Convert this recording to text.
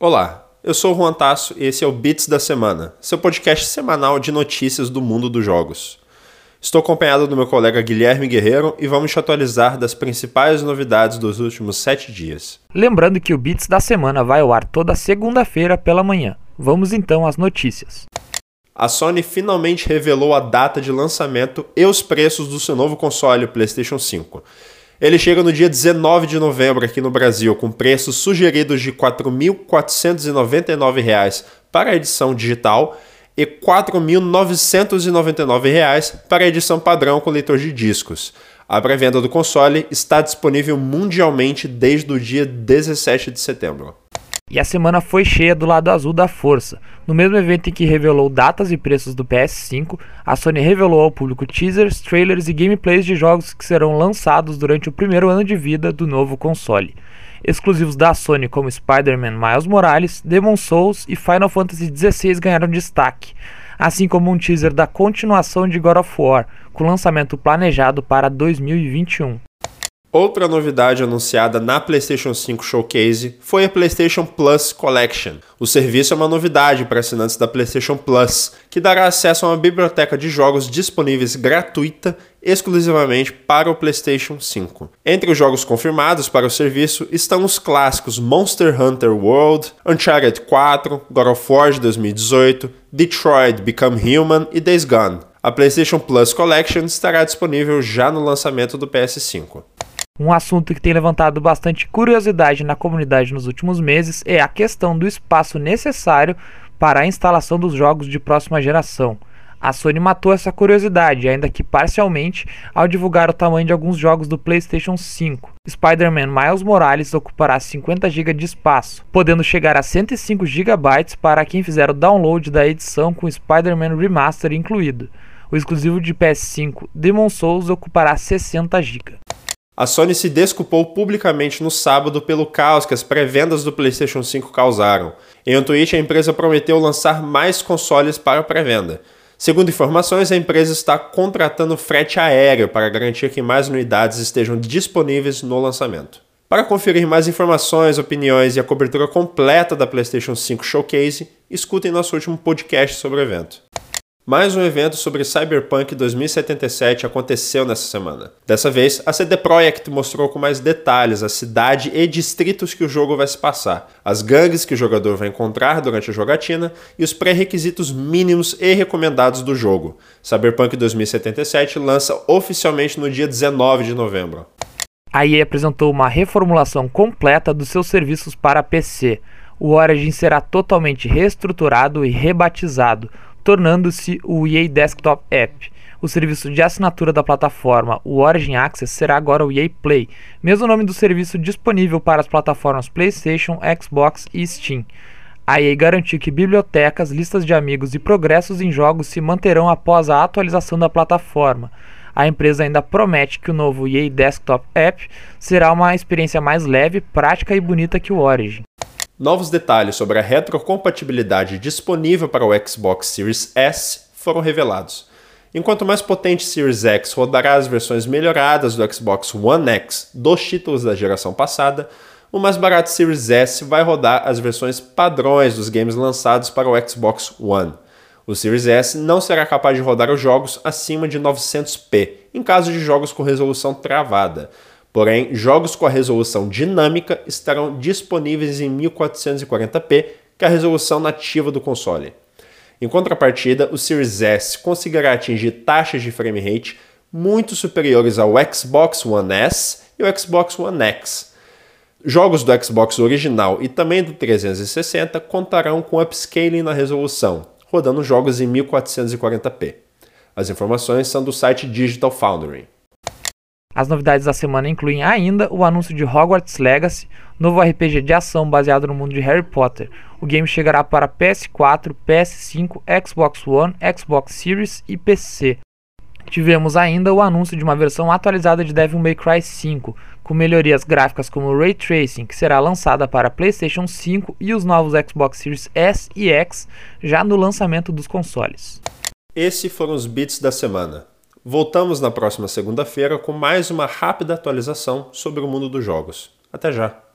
Olá, eu sou o Juan Tasso e esse é o Bits da Semana, seu podcast semanal de notícias do mundo dos jogos. Estou acompanhado do meu colega Guilherme Guerreiro e vamos te atualizar das principais novidades dos últimos sete dias. Lembrando que o Bits da Semana vai ao ar toda segunda-feira pela manhã. Vamos então às notícias. A Sony finalmente revelou a data de lançamento e os preços do seu novo console, o PlayStation 5. Ele chega no dia 19 de novembro aqui no Brasil, com preços sugeridos de R$ 4.499 para a edição digital e R$ 4.999 para a edição padrão com leitor de discos. A pré-venda do console está disponível mundialmente desde o dia 17 de setembro. E a semana foi cheia do lado azul da força. No mesmo evento em que revelou datas e preços do PS5, a Sony revelou ao público teasers, trailers e gameplays de jogos que serão lançados durante o primeiro ano de vida do novo console. Exclusivos da Sony como Spider-Man Miles Morales, Demon Souls e Final Fantasy XVI ganharam destaque, assim como um teaser da continuação de God of War, com lançamento planejado para 2021. Outra novidade anunciada na PlayStation 5 Showcase foi a PlayStation Plus Collection. O serviço é uma novidade para assinantes da PlayStation Plus, que dará acesso a uma biblioteca de jogos disponíveis gratuita exclusivamente para o PlayStation 5. Entre os jogos confirmados para o serviço estão os clássicos Monster Hunter World, Uncharted 4, God of War de 2018, Detroit Become Human e Days Gone. A PlayStation Plus Collection estará disponível já no lançamento do PS5. Um assunto que tem levantado bastante curiosidade na comunidade nos últimos meses é a questão do espaço necessário para a instalação dos jogos de próxima geração. A Sony matou essa curiosidade, ainda que parcialmente, ao divulgar o tamanho de alguns jogos do PlayStation 5. Spider-Man Miles Morales ocupará 50 GB de espaço, podendo chegar a 105 GB para quem fizer o download da edição com Spider-Man Remaster incluído. O exclusivo de PS5 Demon Souls ocupará 60 GB. A Sony se desculpou publicamente no sábado pelo caos que as pré-vendas do PlayStation 5 causaram. Em um tweet, a empresa prometeu lançar mais consoles para pré-venda. Segundo informações, a empresa está contratando frete aéreo para garantir que mais unidades estejam disponíveis no lançamento. Para conferir mais informações, opiniões e a cobertura completa da PlayStation 5 Showcase, escutem nosso último podcast sobre o evento. Mais um evento sobre Cyberpunk 2077 aconteceu nessa semana. Dessa vez, a CD Projekt mostrou com mais detalhes a cidade e distritos que o jogo vai se passar, as gangues que o jogador vai encontrar durante a jogatina e os pré-requisitos mínimos e recomendados do jogo. Cyberpunk 2077 lança oficialmente no dia 19 de novembro. A EA apresentou uma reformulação completa dos seus serviços para PC. O Origin será totalmente reestruturado e rebatizado tornando-se o EA Desktop App. O serviço de assinatura da plataforma, o Origin Access, será agora o EA Play, mesmo nome do serviço disponível para as plataformas PlayStation, Xbox e Steam. A EA garantiu que bibliotecas, listas de amigos e progressos em jogos se manterão após a atualização da plataforma. A empresa ainda promete que o novo EA Desktop App será uma experiência mais leve, prática e bonita que o Origin. Novos detalhes sobre a retrocompatibilidade disponível para o Xbox Series S foram revelados. Enquanto o mais potente Series X rodará as versões melhoradas do Xbox One X dos títulos da geração passada, o mais barato Series S vai rodar as versões padrões dos games lançados para o Xbox One. O Series S não será capaz de rodar os jogos acima de 900p, em caso de jogos com resolução travada, Porém, jogos com a resolução dinâmica estarão disponíveis em 1440p, que é a resolução nativa do console. Em contrapartida, o Series S conseguirá atingir taxas de frame rate muito superiores ao Xbox One S e o Xbox One X. Jogos do Xbox original e também do 360 contarão com upscaling na resolução, rodando jogos em 1440p. As informações são do site Digital Foundry. As novidades da semana incluem ainda o anúncio de Hogwarts Legacy, novo RPG de ação baseado no mundo de Harry Potter. O game chegará para PS4, PS5, Xbox One, Xbox Series e PC. Tivemos ainda o anúncio de uma versão atualizada de Devil May Cry 5, com melhorias gráficas como Ray Tracing, que será lançada para PlayStation 5 e os novos Xbox Series S e X já no lançamento dos consoles. Esses foram os bits da semana. Voltamos na próxima segunda-feira com mais uma rápida atualização sobre o mundo dos jogos. Até já!